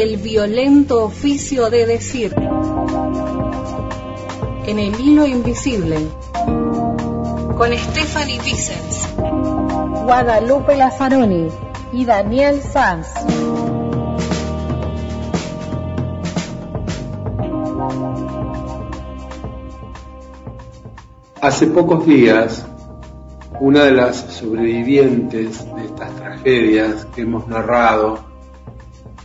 el violento oficio de decir. En el hilo invisible, con Stephanie Vicens, Guadalupe Lazzaroni y Daniel Sanz. Hace pocos días, una de las sobrevivientes de estas tragedias que hemos narrado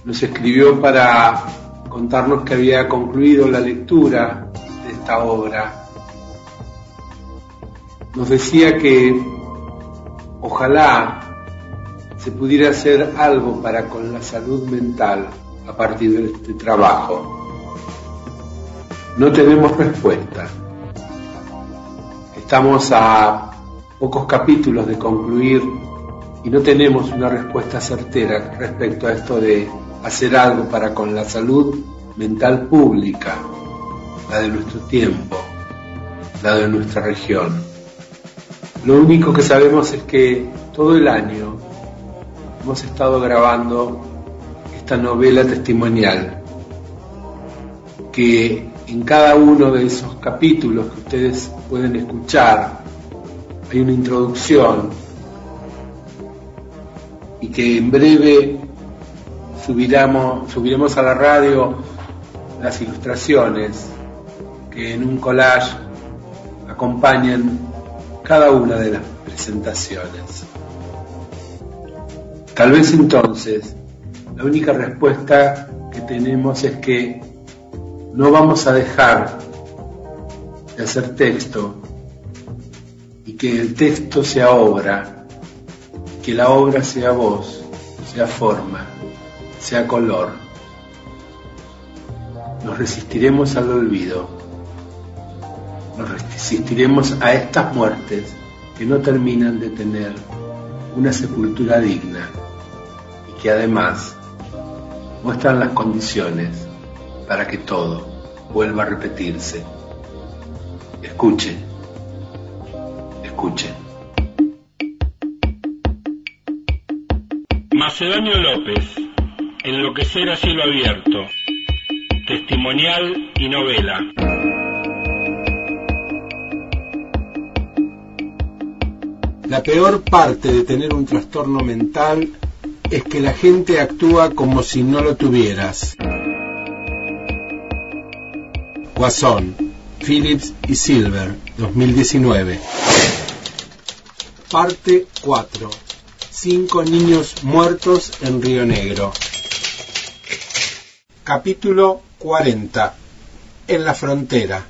nos escribió para contarnos que había concluido la lectura de esta obra. Nos decía que ojalá se pudiera hacer algo para con la salud mental a partir de este trabajo. No tenemos respuesta. Estamos a pocos capítulos de concluir y no tenemos una respuesta certera respecto a esto de hacer algo para con la salud mental pública, la de nuestro tiempo, la de nuestra región. Lo único que sabemos es que todo el año hemos estado grabando esta novela testimonial, que en cada uno de esos capítulos que ustedes pueden escuchar hay una introducción y que en breve subiremos, a la radio las ilustraciones que en un collage acompañan cada una de las presentaciones. Tal vez entonces la única respuesta que tenemos es que no vamos a dejar de hacer texto y que el texto sea obra, que la obra sea voz, sea forma sea color. Nos resistiremos al olvido. Nos resistiremos a estas muertes que no terminan de tener una sepultura digna y que además muestran las condiciones para que todo vuelva a repetirse. Escuchen, escuchen. Macedonio López Enloquecer a cielo abierto. Testimonial y novela. La peor parte de tener un trastorno mental es que la gente actúa como si no lo tuvieras. Guasón, Phillips y Silver, 2019. Parte 4. Cinco niños muertos en Río Negro. Capítulo 40. En la frontera.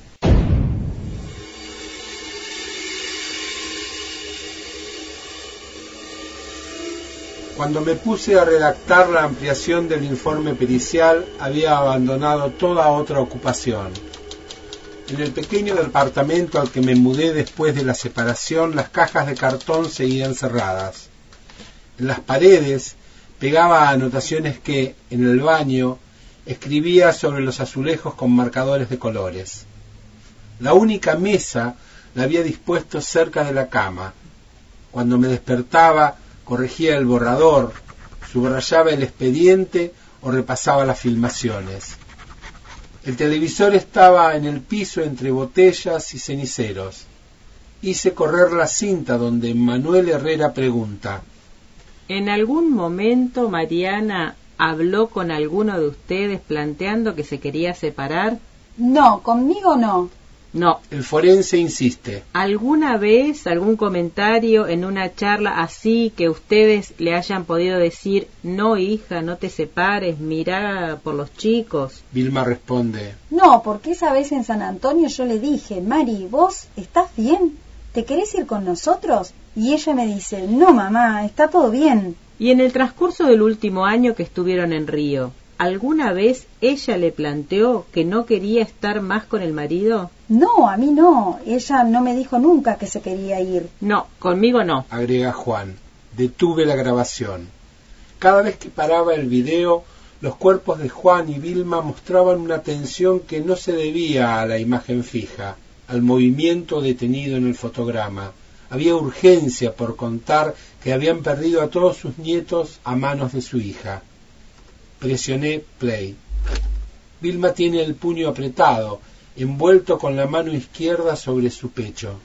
Cuando me puse a redactar la ampliación del informe pericial, había abandonado toda otra ocupación. En el pequeño departamento al que me mudé después de la separación, las cajas de cartón seguían cerradas. En las paredes pegaba anotaciones que, en el baño, escribía sobre los azulejos con marcadores de colores. La única mesa la había dispuesto cerca de la cama. Cuando me despertaba, corregía el borrador, subrayaba el expediente o repasaba las filmaciones. El televisor estaba en el piso entre botellas y ceniceros. Hice correr la cinta donde Manuel Herrera pregunta. ¿En algún momento Mariana habló con alguno de ustedes planteando que se quería separar? No, conmigo no. No. El forense insiste. ¿Alguna vez algún comentario en una charla así que ustedes le hayan podido decir, no hija, no te separes, mira por los chicos? Vilma responde. No, porque esa vez en San Antonio yo le dije, Mari, ¿vos estás bien? ¿Te querés ir con nosotros? Y ella me dice, no mamá, está todo bien. Y en el transcurso del último año que estuvieron en Río, ¿alguna vez ella le planteó que no quería estar más con el marido? No, a mí no. Ella no me dijo nunca que se quería ir. No, conmigo no. Agrega Juan. Detuve la grabación. Cada vez que paraba el video, los cuerpos de Juan y Vilma mostraban una tensión que no se debía a la imagen fija, al movimiento detenido en el fotograma. Había urgencia por contar que habían perdido a todos sus nietos a manos de su hija. Presioné play. Vilma tiene el puño apretado, envuelto con la mano izquierda sobre su pecho.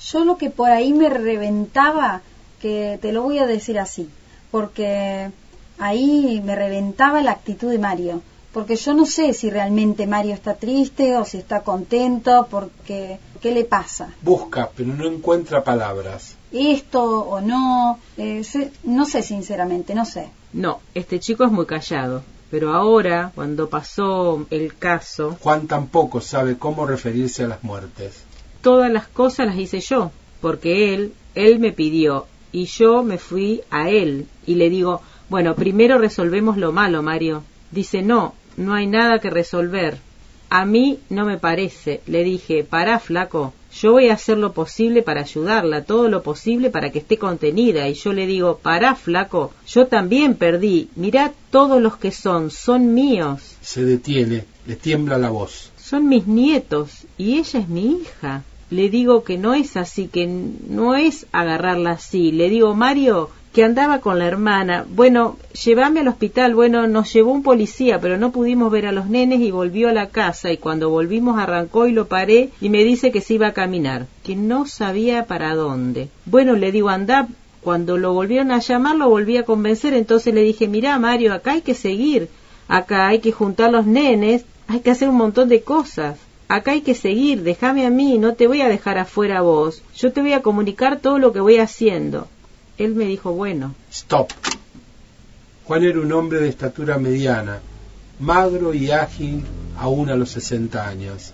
Yo lo que por ahí me reventaba, que te lo voy a decir así, porque ahí me reventaba la actitud de Mario, porque yo no sé si realmente Mario está triste o si está contento, porque ¿qué le pasa? Busca, pero no encuentra palabras. Esto o no, eh, sé- no sé sinceramente, no sé. No, este chico es muy callado. Pero ahora, cuando pasó el caso, Juan tampoco sabe cómo referirse a las muertes. todas las cosas las hice yo, porque él, él me pidió y yo me fui a él y le digo, bueno, primero resolvemos lo malo, Mario. Dice, no, no hay nada que resolver. A mí no me parece. Le dije, pará, flaco, yo voy a hacer lo posible para ayudarla, todo lo posible para que esté contenida. Y yo le digo, pará, flaco, yo también perdí. Mirá todos los que son, son míos. Se detiene, le tiembla la voz. Son mis nietos y ella es mi hija. Le digo que no es así, que no es agarrarla así. Le digo, Mario, que andaba con la hermana. Bueno, llévame al hospital. Bueno, nos llevó un policía, pero no pudimos ver a los nenes y volvió a la casa. Y cuando volvimos arrancó y lo paré y me dice que se iba a caminar, que no sabía para dónde. Bueno, le digo, anda. Cuando lo volvieron a llamar, lo volví a convencer. Entonces le dije, mira, Mario, acá hay que seguir. Acá hay que juntar los nenes. Hay que hacer un montón de cosas. Acá hay que seguir, déjame a mí, no te voy a dejar afuera vos. Yo te voy a comunicar todo lo que voy haciendo. Él me dijo, bueno, Stop. Juan era un hombre de estatura mediana, magro y ágil aún a los 60 años.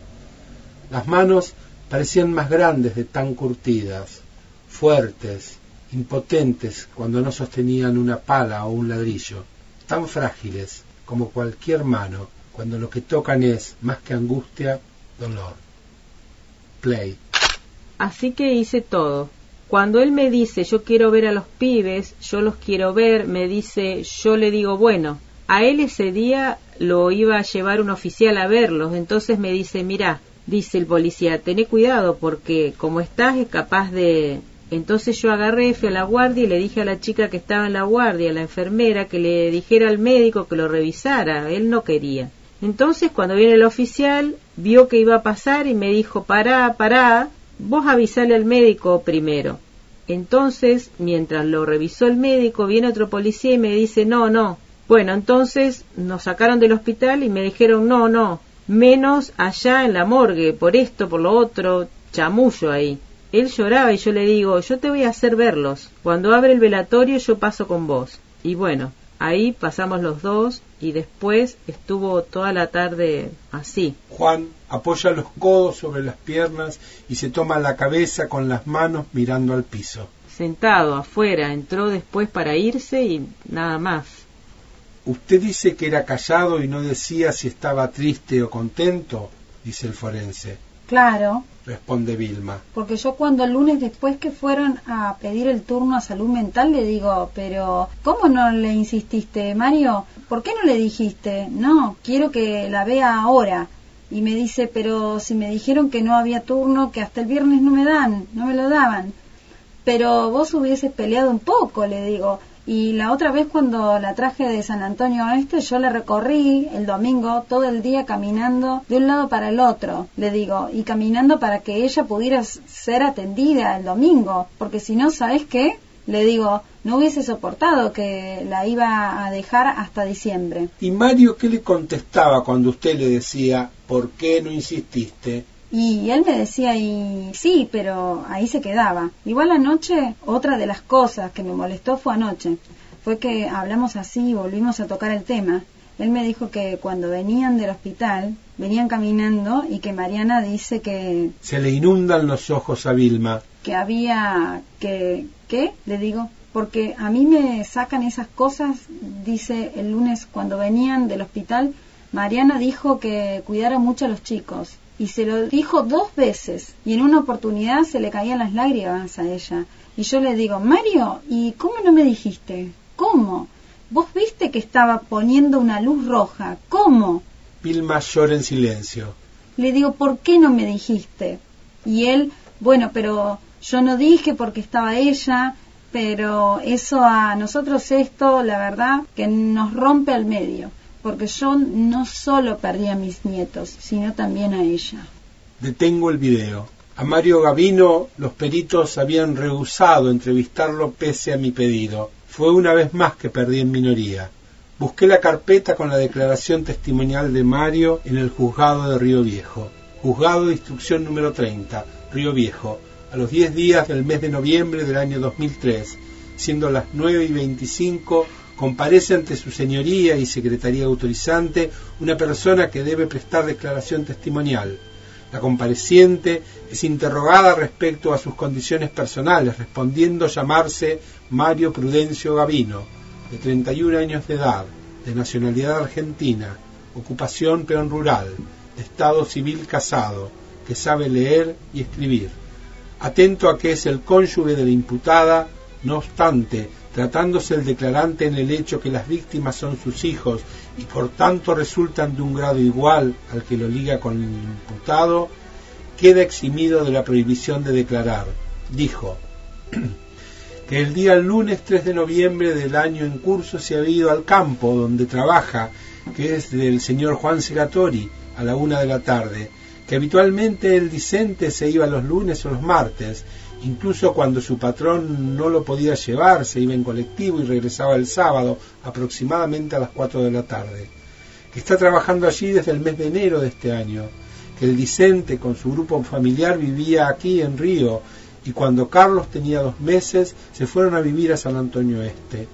Las manos parecían más grandes de tan curtidas, fuertes, impotentes cuando no sostenían una pala o un ladrillo, tan frágiles como cualquier mano cuando lo que tocan es, más que angustia, dolor. Play. así que hice todo. Cuando él me dice, yo quiero ver a los pibes, yo los quiero ver, me dice, yo le digo, bueno, a él ese día lo iba a llevar un oficial a verlos, entonces me dice, mira, dice el policía, tené cuidado porque como estás es capaz de... Entonces yo agarré, fui a la guardia y le dije a la chica que estaba en la guardia, a la enfermera, que le dijera al médico que lo revisara, él no quería. Entonces cuando viene el oficial, vio que iba a pasar y me dijo, pará, pará, vos avisale al médico primero. Entonces, mientras lo revisó el médico, viene otro policía y me dice, no, no. Bueno, entonces nos sacaron del hospital y me dijeron, no, no, menos allá en la morgue, por esto, por lo otro, chamullo ahí. Él lloraba y yo le digo, yo te voy a hacer verlos. Cuando abre el velatorio yo paso con vos. Y bueno, ahí pasamos los dos y después estuvo toda la tarde así. Juan apoya los codos sobre las piernas y se toma la cabeza con las manos mirando al piso. sentado afuera, entró después para irse y nada más. Usted dice que era callado y no decía si estaba triste o contento, dice el forense. Claro, Responde Vilma. porque yo cuando el lunes después que fueron a pedir el turno a salud mental le digo, pero ¿cómo no le insististe, Mario? ¿Por qué no le dijiste? No, quiero que la vea ahora. Y me dice, pero si me dijeron que no había turno, que hasta el viernes no me dan, no me lo daban. Pero vos hubieses peleado un poco, le digo. Y la otra vez cuando la traje de San Antonio a este, yo la recorrí el domingo todo el día caminando de un lado para el otro, le digo, y caminando para que ella pudiera ser atendida el domingo, porque si no, ¿sabes qué? Le digo, no hubiese soportado que la iba a dejar hasta diciembre. ¿Y Mario qué le contestaba cuando usted le decía, ¿por qué no insististe? Y él me decía, y sí, pero ahí se quedaba. Igual anoche, otra de las cosas que me molestó fue anoche. Fue que hablamos así y volvimos a tocar el tema. Él me dijo que cuando venían del hospital, venían caminando y que Mariana dice que, Se le inundan los ojos a Vilma. que había que... ¿Qué? Le digo. Porque a mí me sacan esas cosas, dice el lunes cuando venían del hospital, Mariana dijo que cuidara mucho a los chicos. Y se lo dijo dos veces. Y en una oportunidad se le caían las lágrimas a ella. Y yo le digo, Mario, ¿y cómo no me dijiste? ¿Cómo? Vos viste que estaba poniendo una luz roja. ¿Cómo? Vilma llora en silencio. Le digo, ¿por qué no me dijiste? Y él, bueno, pero yo no dije porque estaba ella, pero eso a nosotros esto, la verdad, que nos rompe al medio. porque yo no solo perdí a mis nietos, sino también a ella. Detengo el video. A Mario Gavino los peritos habían rehusado entrevistarlo pese a mi pedido. Fue una vez más que perdí en minoría. Busqué la carpeta con la declaración testimonial de Mario en el juzgado de Río Viejo. Juzgado de instrucción número 30, Río Viejo, a los 10 días del mes de noviembre del año 2003, siendo las 9 y 25, comparece ante su señoría y secretaría autorizante una persona que debe prestar declaración testimonial. La compareciente es interrogada respecto a sus condiciones personales, respondiendo llamarse Mario Prudencio Gavino, de 31 años de edad, de nacionalidad argentina, ocupación peón rural, estado civil casado, que sabe leer y escribir. Atento a que es el cónyuge de la imputada, no obstante, tratándose el declarante en el hecho que las víctimas son sus hijos y por tanto resultan de un grado igual al que lo liga con el imputado, queda eximido de la prohibición de declarar. Dijo que el día lunes 3 de noviembre del año en curso se ha ido al campo donde trabaja, que es del señor Juan Segatori, a la una de la tarde, que habitualmente el discente se iba los lunes o los martes, incluso cuando su patrón no lo podía llevar, se iba en colectivo y regresaba el sábado, aproximadamente a las cuatro de la tarde, que está trabajando allí desde el mes de enero de este año, que el discente con su grupo familiar vivía aquí en Río, y cuando Carlos tenía dos meses se fueron a vivir a San Antonio Este,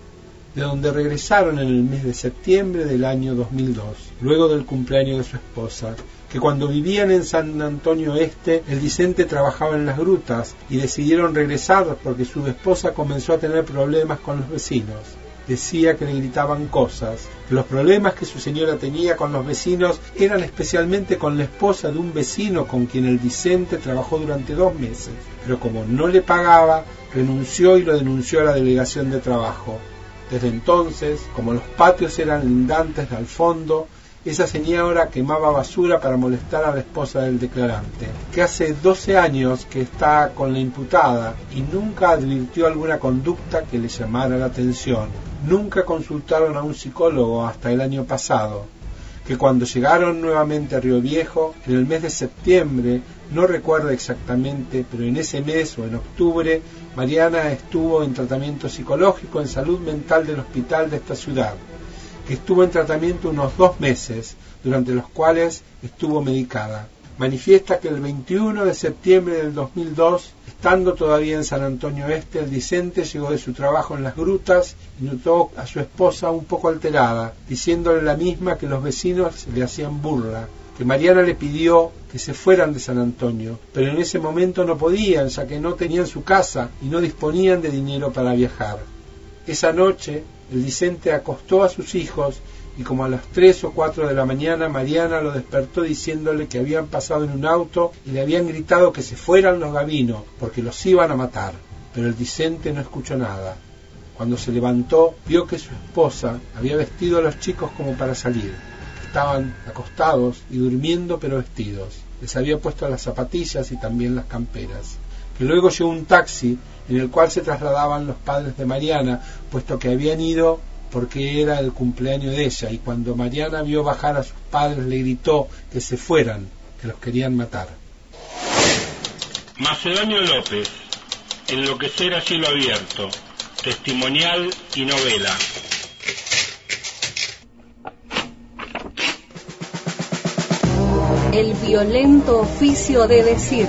de donde regresaron en el mes de septiembre del año 2002, luego del cumpleaños de su esposa, que cuando vivían en San Antonio Este, el Vicente trabajaba en las grutas y decidieron regresar porque su esposa comenzó a tener problemas con los vecinos. Decía que le gritaban cosas, que los problemas que su señora tenía con los vecinos eran especialmente con la esposa de un vecino con quien el Vicente trabajó durante dos meses, pero como no le pagaba, renunció y lo denunció a la delegación de trabajo. Desde entonces, como los patios eran lindantes al fondo, esa señora quemaba basura para molestar a la esposa del declarante, que hace 12 años que está con la imputada y nunca advirtió alguna conducta que le llamara la atención. Nunca consultaron a un psicólogo hasta el año pasado, que cuando llegaron nuevamente a Río Viejo, en el mes de septiembre, no recuerdo exactamente, pero en ese mes o en octubre, Mariana estuvo en tratamiento psicológico en salud mental del hospital de esta ciudad que estuvo en tratamiento unos dos meses, durante los cuales estuvo medicada. Manifiesta que el 21 de septiembre del 2002, estando todavía en San Antonio Este, el Dicente llegó de su trabajo en las grutas y notó a su esposa un poco alterada, diciéndole la misma que los vecinos le hacían burla, que Mariana le pidió que se fueran de San Antonio, pero en ese momento no podían, ya que no tenían su casa y no disponían de dinero para viajar. Esa noche, Vicente acostó a sus hijos y como a las tres o cuatro de la mañana Mariana lo despertó diciéndole que habían pasado en un auto y le habían gritado que se fueran los gavinos porque los iban a matar. Pero el Vicente no escuchó nada. Cuando se levantó vio que su esposa había vestido a los chicos como para salir. Estaban acostados y durmiendo pero vestidos. Les había puesto las zapatillas y también las camperas. Que luego llegó un taxi en el cual se trasladaban los padres de Mariana, puesto que habían ido porque era el cumpleaños de ella, y cuando Mariana vio bajar a sus padres le gritó que se fueran, que los querían matar. Macedonio López, Enloquecer a cielo abierto, testimonial y novela. El violento oficio de decir.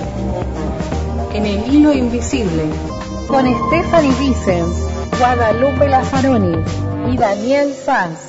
En el hilo invisible con Stephanie Vicens, Guadalupe Lazaroni y Daniel Sanz.